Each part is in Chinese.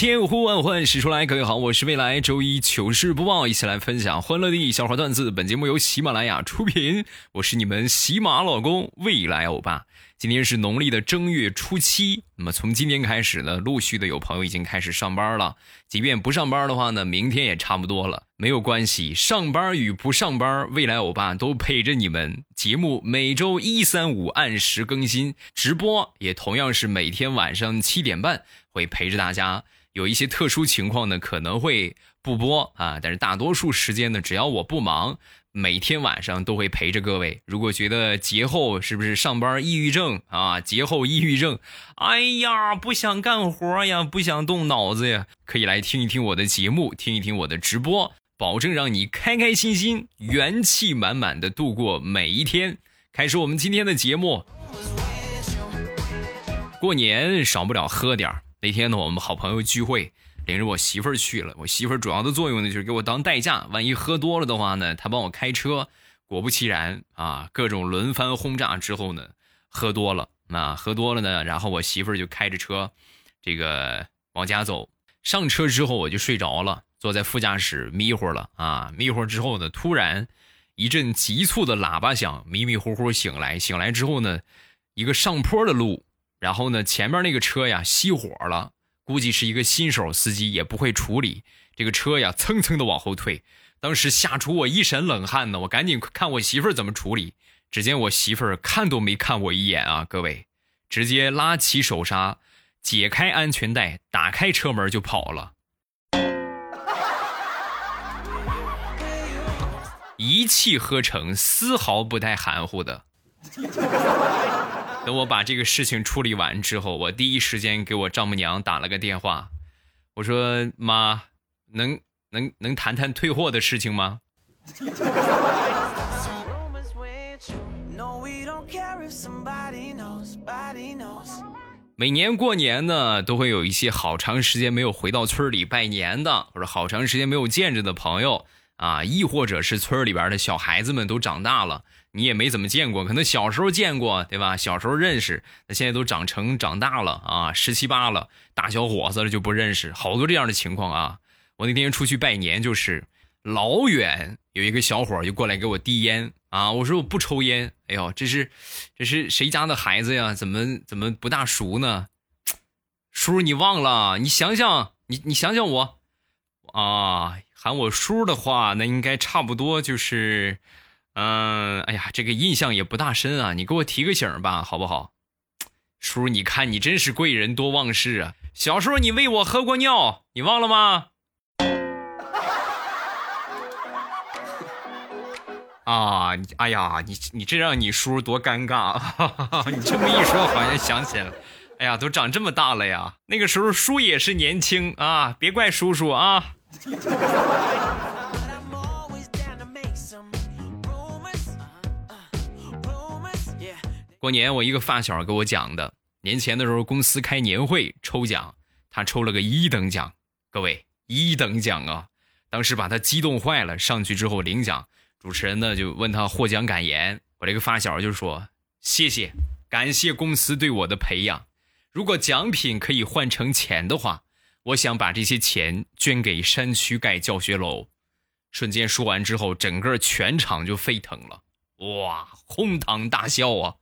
千呼万唤始出来，各位好，我是未来周一糗事播报，一起来分享欢乐的笑话段子。本节目由喜马拉雅出品，我是你们喜马老公未来欧巴。今天是农历的正月初七，那么从今天开始呢，陆续的有朋友已经开始上班了。即便不上班的话呢，明天也差不多了，没有关系。上班与不上班，未来欧巴都陪着你们。节目每周一、三、五按时更新，直播也同样是每天晚上七点半会陪着大家。有一些特殊情况呢，可能会不播啊，但是大多数时间呢，只要我不忙，每天晚上都会陪着各位。如果觉得节后是不是上班抑郁症啊，节后抑郁症，哎呀，不想干活呀，不想动脑子呀，可以来听一听我的节目，听一听我的直播，保证让你开开心心、元气满满的度过每一天。开始我们今天的节目。过年少不了喝点儿。那天呢，我们好朋友聚会，领着我媳妇儿去了。我媳妇儿主要的作用呢，就是给我当代驾。万一喝多了的话呢，她帮我开车。果不其然啊，各种轮番轰炸之后呢，喝多了。那喝多了呢，然后我媳妇儿就开着车，这个往家走。上车之后我就睡着了，坐在副驾驶迷糊了啊。迷糊之后呢，突然一阵急促的喇叭响，迷迷糊糊醒来。醒来之后呢，一个上坡的路。然后呢，前面那个车呀熄火了，估计是一个新手司机也不会处理这个车呀，蹭蹭的往后退。当时吓出我一身冷汗呢，我赶紧看我媳妇儿怎么处理。只见我媳妇儿看都没看我一眼啊，各位，直接拉起手刹，解开安全带，打开车门就跑了，一气呵成，丝毫不带含糊的。等我把这个事情处理完之后，我第一时间给我丈母娘打了个电话，我说：“妈，能能能谈谈退货的事情吗？每年过年呢，都会有一些好长时间没有回到村里拜年的，或者好长时间没有见着的朋友啊，亦或者是村里边的小孩子们都长大了。你也没怎么见过，可能小时候见过，对吧？小时候认识，那现在都长成长大了啊，十七八了，大小伙子了就不认识，好多这样的情况啊。我那天出去拜年，就是老远有一个小伙就过来给我递烟啊，我说我不抽烟，哎呦，这是这是谁家的孩子呀？怎么怎么不大熟呢？叔，你忘了？你想想，你你想想我啊，喊我叔的话，那应该差不多就是。嗯，哎呀，这个印象也不大深啊，你给我提个醒吧，好不好？叔，你看你真是贵人多忘事啊！小时候你喂我喝过尿，你忘了吗？啊，哎呀，你你这让你叔多尴尬！你这么一说，好像想起来了。哎呀，都长这么大了呀，那个时候叔也是年轻啊，别怪叔叔啊。过年我一个发小给我讲的，年前的时候公司开年会抽奖，他抽了个一等奖，各位一等奖啊！当时把他激动坏了，上去之后领奖，主持人呢就问他获奖感言，我这个发小就说：“谢谢，感谢公司对我的培养。如果奖品可以换成钱的话，我想把这些钱捐给山区盖教学楼。”瞬间说完之后，整个全场就沸腾了，哇，哄堂大笑啊！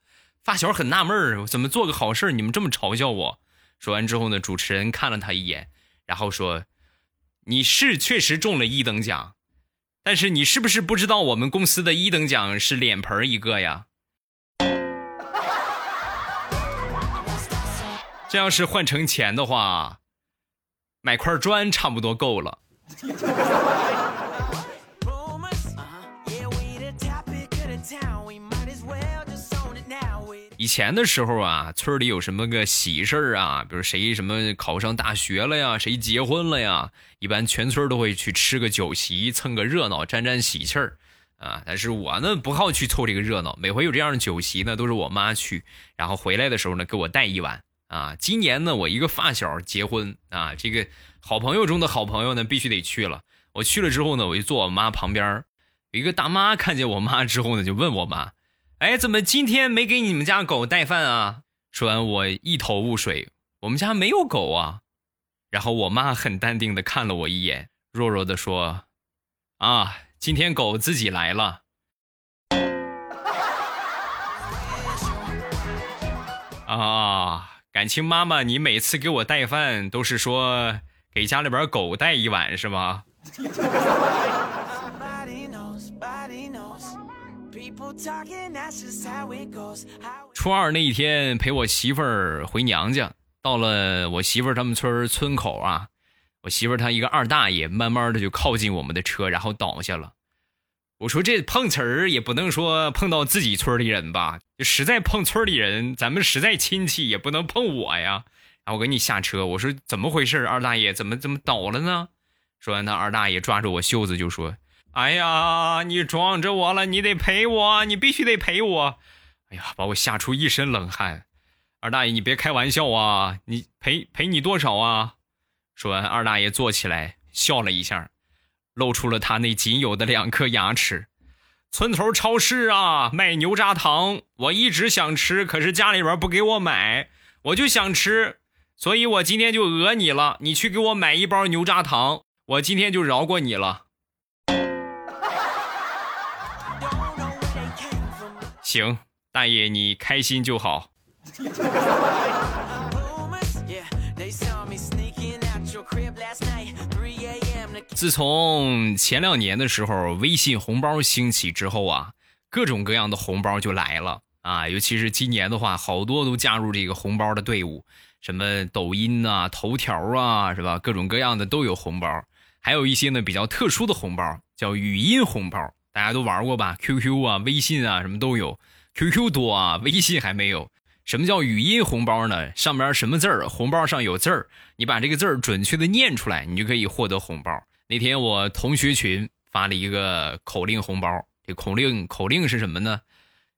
发小很纳闷儿，怎么做个好事你们这么嘲笑我？说完之后呢，主持人看了他一眼，然后说：“你是确实中了一等奖，但是你是不是不知道我们公司的一等奖是脸盆一个呀？” 这要是换成钱的话，买块砖差不多够了。以前的时候啊，村里有什么个喜事儿啊，比如谁什么考上大学了呀，谁结婚了呀，一般全村都会去吃个酒席，蹭个热闹，沾沾喜气儿啊。但是我呢不好去凑这个热闹，每回有这样的酒席呢，都是我妈去，然后回来的时候呢给我带一碗啊，今年呢，我一个发小结婚啊，这个好朋友中的好朋友呢，必须得去了。我去了之后呢，我就坐我妈旁边，有一个大妈看见我妈之后呢，就问我妈：“哎，怎么今天没给你们家狗带饭啊？”说完，我一头雾水，我们家没有狗啊。然后我妈很淡定的看了我一眼，弱弱的说：“啊，今天狗自己来了。”啊，感情妈妈，你每次给我带饭都是说给家里边狗带一碗是吗？初二那一天陪我媳妇儿回娘家，到了我媳妇儿他们村村口啊，我媳妇儿她一个二大爷慢慢的就靠近我们的车，然后倒下了。我说这碰瓷儿也不能说碰到自己村里人吧，就实在碰村里人，咱们实在亲戚也不能碰我呀。然后我给你下车，我说怎么回事？二大爷怎么怎么倒了呢？说完，那二大爷抓着我袖子就说：“哎呀，你撞着我了，你得赔我，你必须得赔我。”哎呀，把我吓出一身冷汗。二大爷，你别开玩笑啊！你赔赔你多少啊？说完，二大爷坐起来笑了一下，露出了他那仅有的两颗牙齿。村头超市啊，卖牛轧糖，我一直想吃，可是家里边不给我买，我就想吃，所以我今天就讹你了。你去给我买一包牛轧糖，我今天就饶过你了。行，大爷你开心就好。自从前两年的时候，微信红包兴起之后啊，各种各样的红包就来了啊。尤其是今年的话，好多都加入这个红包的队伍，什么抖音啊、头条啊，是吧？各种各样的都有红包。还有一些呢比较特殊的红包，叫语音红包，大家都玩过吧？QQ 啊、微信啊，什么都有。QQ 多啊，微信还没有。什么叫语音红包呢？上边什么字儿，红包上有字儿，你把这个字儿准确的念出来，你就可以获得红包。那天我同学群发了一个口令红包，这口令口令是什么呢？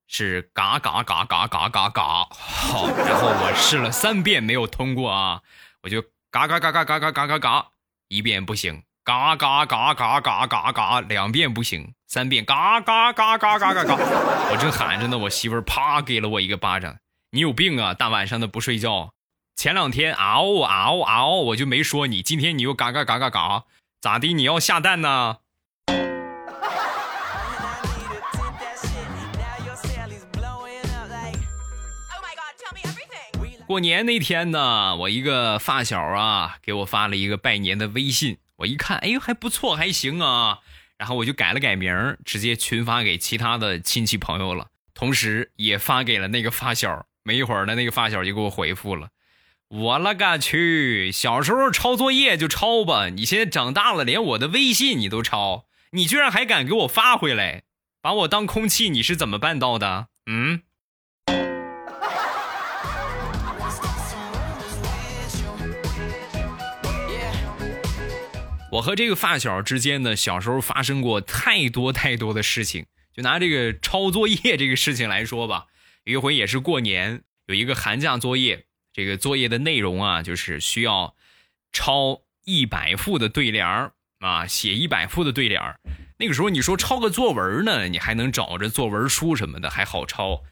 是嘎嘎嘎嘎嘎嘎嘎。好，然后我试了三遍没有通过啊，我就嘎嘎嘎嘎嘎嘎嘎嘎嘎，一遍不行，嘎嘎嘎嘎嘎嘎嘎，两遍不行，三遍嘎嘎嘎嘎嘎嘎嘎，我正喊着呢，我媳妇啪给了我一个巴掌，你有病啊！大晚上的不睡觉。前两天嗷嗷嗷，我就没说你，今天你又嘎嘎嘎嘎嘎，咋的？你要下蛋呢？过年那天呢，我一个发小啊给我发了一个拜年的微信，我一看，哎呦还不错，还行啊。然后我就改了改名，直接群发给其他的亲戚朋友了，同时也发给了那个发小。没一会儿呢，那个发小就给我回复了。我勒个去！小时候抄作业就抄吧，你现在长大了，连我的微信你都抄，你居然还敢给我发回来，把我当空气，你是怎么办到的？嗯？我和这个发小之间呢，小时候发生过太多太多的事情。就拿这个抄作业这个事情来说吧，有一回也是过年，有一个寒假作业，这个作业的内容啊，就是需要抄一百副的对联儿啊，写一百副的对联儿。那个时候你说抄个作文呢，你还能找着作文书什么的，还好抄。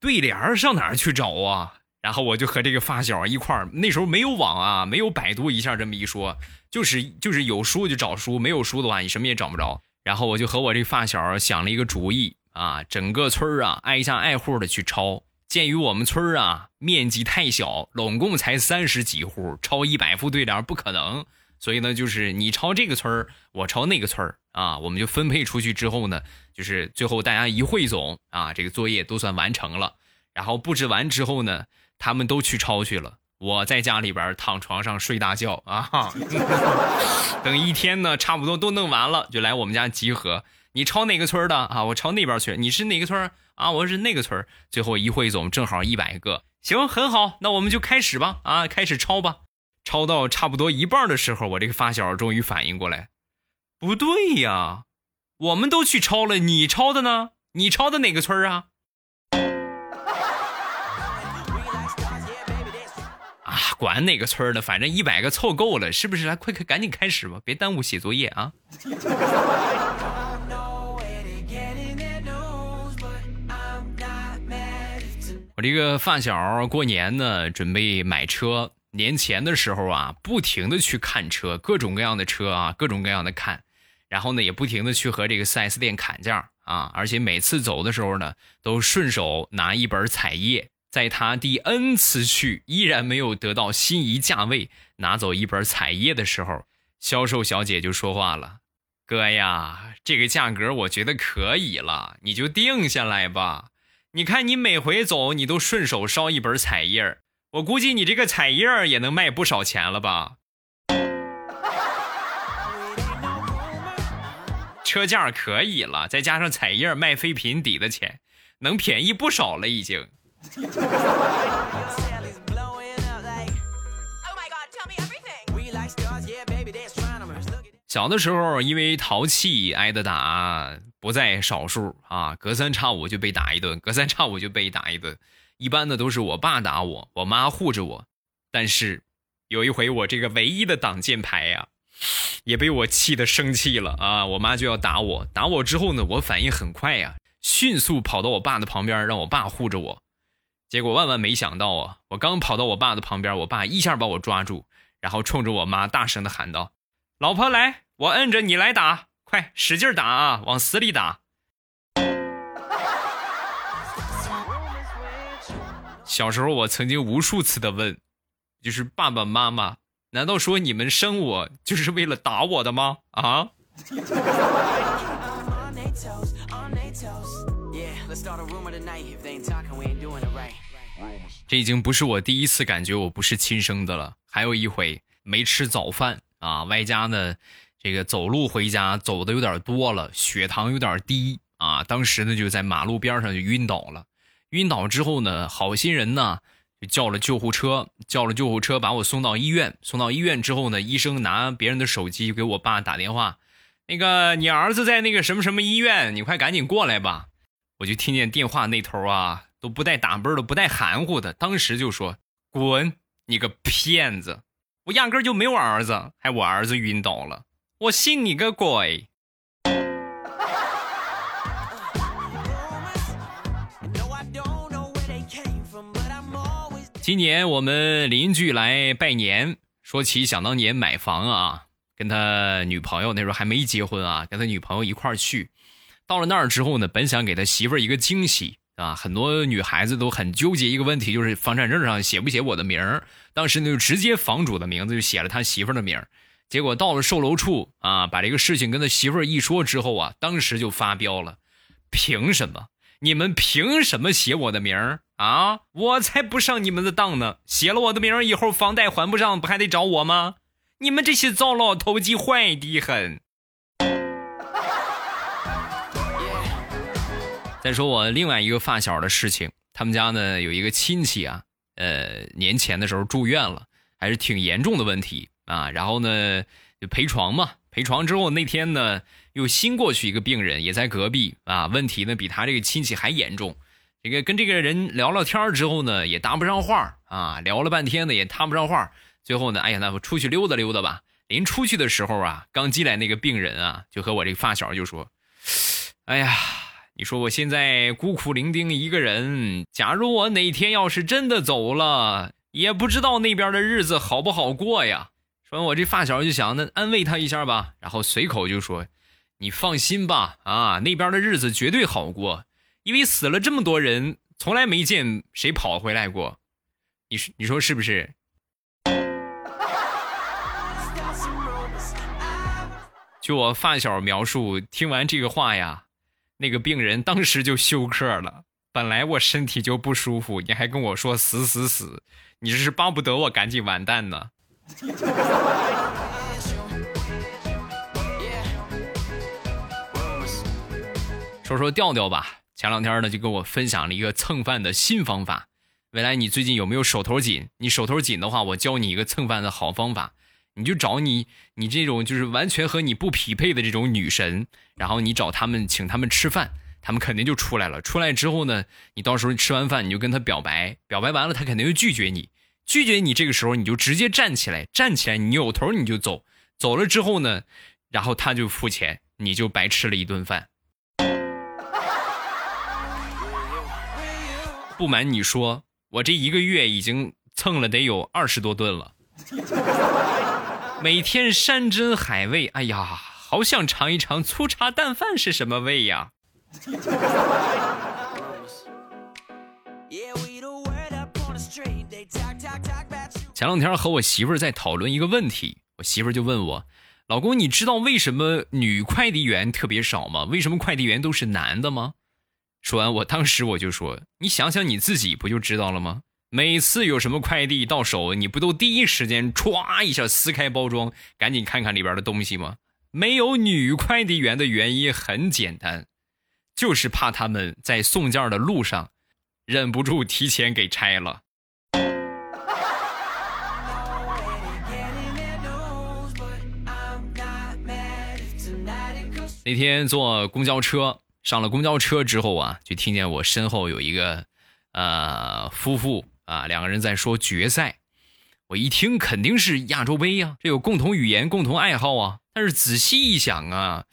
对联儿上哪儿去找啊？然后我就和这个发小一块儿，那时候没有网啊，没有百度一下这么一说，就是就是有书就找书，没有书的话你什么也找不着。然后我就和我这发小想了一个主意啊，整个村儿啊挨家挨户的去抄。鉴于我们村啊面积太小，拢共才三十几户，抄一百副对联不可能。所以呢，就是你抄这个村儿，我抄那个村儿啊，我们就分配出去之后呢，就是最后大家一汇总啊，这个作业都算完成了。然后布置完之后呢，他们都去抄去了，我在家里边躺床上睡大觉啊。等一天呢，差不多都弄完了，就来我们家集合。你抄哪个村的啊？我抄那边去。你是哪个村啊？我是那个村儿。最后一汇总，正好一百个。行，很好，那我们就开始吧。啊，开始抄吧。抄到差不多一半的时候，我这个发小终于反应过来，不对呀，我们都去抄了，你抄的呢？你抄的哪个村啊？啊管哪个村儿的，反正一百个凑够了，是不是？来，快快赶紧开始吧，别耽误写作业啊！我这个发小过年呢，准备买车。年前的时候啊，不停的去看车，各种各样的车啊，各种各样的看。然后呢，也不停的去和这个 4S 店砍价啊，而且每次走的时候呢，都顺手拿一本彩页。在他第 N 次去依然没有得到心仪价位，拿走一本彩页的时候，销售小姐就说话了：“哥呀，这个价格我觉得可以了，你就定下来吧。你看你每回走，你都顺手烧一本彩页，我估计你这个彩页也能卖不少钱了吧。车价可以了，再加上彩页卖废品抵的钱，能便宜不少了已经。小的时候因为淘气挨的打。不在少数啊，隔三差五就被打一顿，隔三差五就被打一顿。一般的都是我爸打我，我妈护着我。但是有一回我这个唯一的挡箭牌呀、也被我气得生气了啊！我妈就要打我，打我之后呢，我反应很快呀、迅速跑到我爸的旁边，让我爸护着我。结果万万没想到啊，我刚跑到我爸的旁边，我爸一下把我抓住，然后冲着我妈大声的喊道：“老婆来，我摁着你来打，快使劲打啊往死里打。小时候我曾经无数次的问就是爸爸妈妈难道说你们生我就是为了打我的吗？啊？这已经不是我第一次感觉我不是亲生的了还有一回没吃早饭啊外加呢这个走路回家走的有点多了，血糖有点低啊，当时呢就在马路边上就晕倒了。晕倒之后呢，好心人呢就叫了救护车，叫了救护车把我送到医院。送到医院之后呢，医生拿别人的手机给我爸打电话，那个你儿子在那个什么什么医院，你快赶紧过来吧。我就听见电话那头啊，都不带打啵的，不带含糊的，当时就说：“滚，你个骗子！我压根就没有儿子，还我儿子晕倒了，我信你个鬼！”今年我们邻居来拜年，说起想当年买房啊，跟他女朋友那时候还没结婚啊，跟他女朋友一块儿去。到了那儿之后呢，本想给他媳妇儿一个惊喜啊，很多女孩子都很纠结一个问题，就是房产证上写不写我的名儿。当时呢，就直接房主的名字就写了他媳妇儿的名儿。结果到了售楼处啊，把这个事情跟他媳妇儿一说之后啊，当时就发飙了，凭什么？你们凭什么写我的名儿啊？我才不上你们的当呢！写了我的名儿以后，房贷还不上，不还得找我吗？你们这些糟老头子坏的很。再说我另外一个发小的事情，他们家呢有一个亲戚啊，呃，年前的时候住院了，还是挺严重的问题啊。然后呢就陪床嘛，陪床之后那天呢又新过去一个病人，也在隔壁啊，问题呢比他这个亲戚还严重。这个跟这个人聊聊天之后呢，也搭不上话啊，聊了半天呢也搭不上话。最后呢，哎呀，那我出去溜达溜达吧。临出去的时候啊，刚进来那个病人啊，就和我这个发小就说：“哎呀，你说我现在孤苦伶仃一个人，假如我哪天要是真的走了，也不知道那边的日子好不好过呀。”说我这发小就想，那安慰他一下吧，然后随口就说：“你放心吧，啊，那边的日子绝对好过，因为死了这么多人，从来没见谁跑回来过。你说，你说是不是？” 据我发小描述，听完这个话呀，那个病人当时就休克了。本来我身体就不舒服，你还跟我说死死死，你这是巴不得我赶紧完蛋呢。说说调调吧，前两天呢就跟我分享了一个蹭饭的新方法。未来你最近有没有手头紧？你手头紧的话，我教你一个蹭饭的好方法。你就找你你这种就是完全和你不匹配的这种女神，然后你找他们请他们吃饭，他们肯定就出来了。出来之后呢，你到时候吃完饭你就跟他表白，表白完了他肯定就拒绝你，拒绝你这个时候你就直接站起来，站起来扭头你就走，走了之后呢，然后他就付钱，你就白吃了一顿饭。不瞒你说，我这一个月已经蹭了得有二十多顿了，每天山珍海味，哎呀，好想尝一尝粗茶淡饭是什么味呀！前两天和我媳妇儿在讨论一个问题，我媳妇儿就问我：“老公，你知道为什么女快递员特别少吗？为什么快递员都是男的吗？”说完，我当时我就说：“你想想你自己不就知道了吗？每次有什么快递到手，你不都第一时间歘一下撕开包装，赶紧看看里边的东西吗？没有女快递员的原因很简单，就是怕他们在送件的路上忍不住提前给拆了。”那天坐公交车，上了公交车之后啊，就听见我身后有一个呃夫妇啊，两个人在说决赛。我一听肯定是亚洲杯呀、这有共同语言、共同爱好啊。但是仔细一想啊，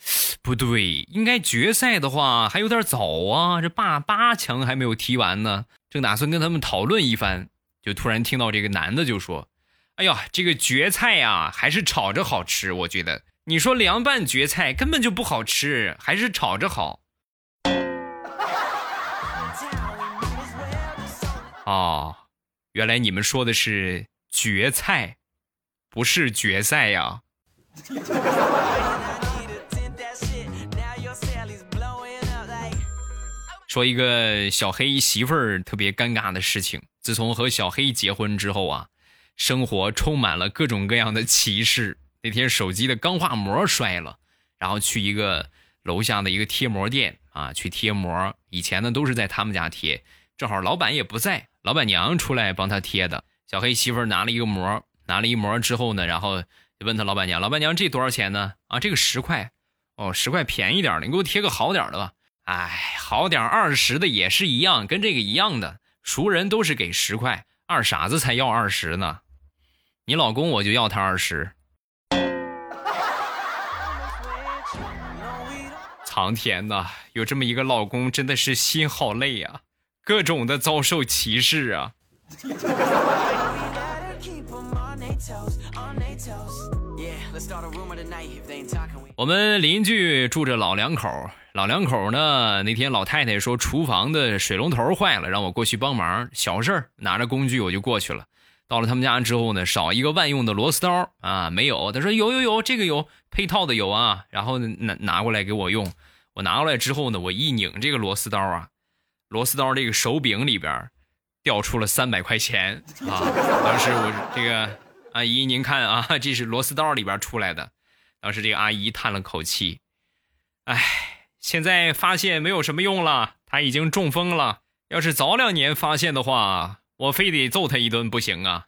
不对，应该决赛的话还有点早啊，这八八强还没有踢完呢。正打算跟他们讨论一番，就突然听到这个男的就说：“哎呀，这个蕨菜呀，还是炒着好吃。我觉得，你说凉拌蕨菜根本就不好吃，还是炒着好。哦，原来你们说的是蕨菜，不是决赛呀。说一个小黑媳妇儿特别尴尬的事情。自从和小黑结婚之后啊，生活充满了各种各样的歧视。那天手机的钢化膜摔了，然后去一个楼下的一个贴膜店啊去贴膜。以前呢都是在他们家贴，正好老板也不在，老板娘出来帮他贴的。小黑媳妇拿了一个膜，拿了一膜之后呢，然后就问他老板娘：“老板娘，这多少钱呢？”啊，这个十块。哦，十块便宜点的，你给我贴个好点的吧。哎，好点二十的也是一样，跟这个一样的，熟人都是给十块，二傻子才要二十呢。你老公我就要他二十。苍天呐，有这么一个老公，真的是心好累啊，各种的遭受歧视啊。我们邻居住着老两口，老两口呢，那天老太太说厨房的水龙头坏了，让我过去帮忙，小事儿，拿着工具我就过去了。到了他们家之后呢，少一个万用的螺丝刀啊，没有。他说有有有，这个有配套的有啊，然后拿拿过来给我用。我拿过来之后呢，我一拧这个螺丝刀啊，螺丝刀这个手柄里边掉出了三百块钱啊！当时我这个阿姨您看啊，这是螺丝刀里边出来的。当时这个阿姨叹了口气，唉，现在发现没有什么用了，他已经中风了。要是早两年发现的话，我非得揍他一顿不行啊！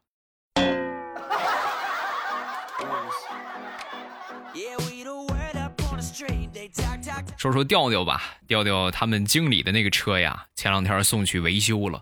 说说调调吧，调调他们经理的那个车呀，前两天送去维修了。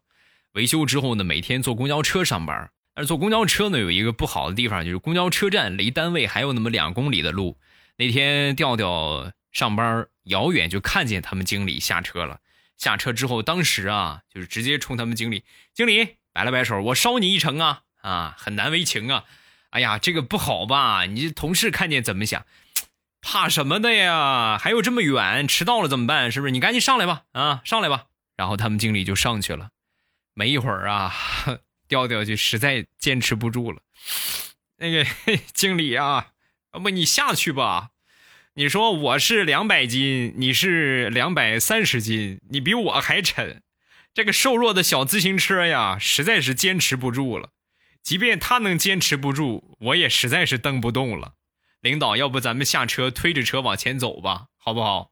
维修之后呢，每天坐公交车上班。但是坐公交车呢，有一个不好的地方，就是公交车站离单位还有那么两公里的路。那天调调上班，遥远就看见他们经理下车了。下车之后，当时啊，就是直接冲他们经理，经理摆了摆手，我捎你一程啊，啊，很难为情啊。哎呀，这个不好吧？你同事看见怎么想？怕什么的呀？还有这么远，迟到了怎么办？是不是？你赶紧上来吧，啊，上来吧。然后他们经理就上去了。没一会儿啊，调调就实在坚持不住了。那个 经理啊，要不你下去吧？你说我是两百斤，你是两百三十斤，你比我还沉。这个瘦弱的小自行车呀，实在是坚持不住了。即便他能坚持不住，我也实在是蹬不动了。领导，要不咱们下车推着车往前走吧，好不好？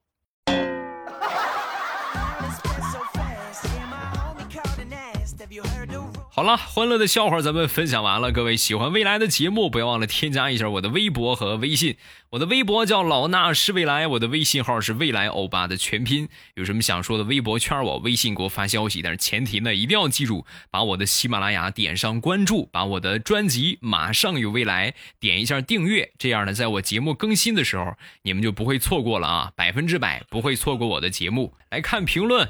好了，欢乐的笑话咱们分享完了。各位喜欢未来的节目，不要忘了添加一下我的微博和微信。我的微博叫老衲是未来，我的微信号是未来欧巴的全拼。有什么想说的，微博圈我，微信给我发消息。但是前提呢，一定要记住，把我的喜马拉雅点上关注，把我的专辑马上有未来点一下订阅，这样呢，在我节目更新的时候，你们就不会错过了啊，百分之百不会错过我的节目。来看评论，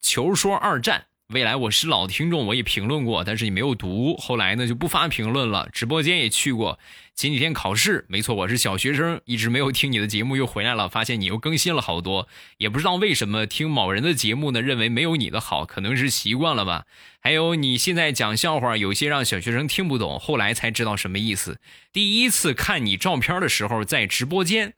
球说二战。未来我是老听众，我也评论过，但是你没有读，后来呢就不发评论了。直播间也去过，前几天考试，没错，我是小学生，一直没有听你的节目，又回来了，发现你又更新了好多，也不知道为什么听某人的节目呢，认为没有你的好，可能是习惯了吧。还有你现在讲笑话，有些让小学生听不懂，后来才知道什么意思。第一次看你照片的时候，在直播间。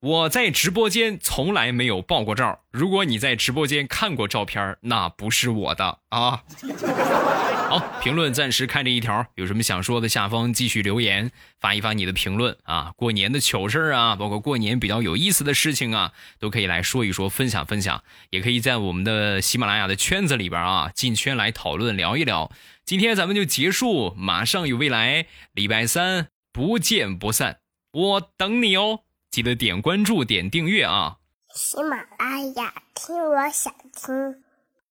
我在直播间从来没有爆过照。如果你在直播间看过照片，那不是我的啊。好，评论暂时看这一条，有什么想说的，下方继续留言，发一发你的评论啊。过年的糗事啊，包括过年比较有意思的事情啊，都可以来说一说，分享分享。也可以在我们的喜马拉雅的圈子里边啊，进圈来讨论聊一聊。今天咱们就结束，马上有未来，礼拜三不见不散，我等你哦。记得点关注、点订阅啊！喜马拉雅，听我想听。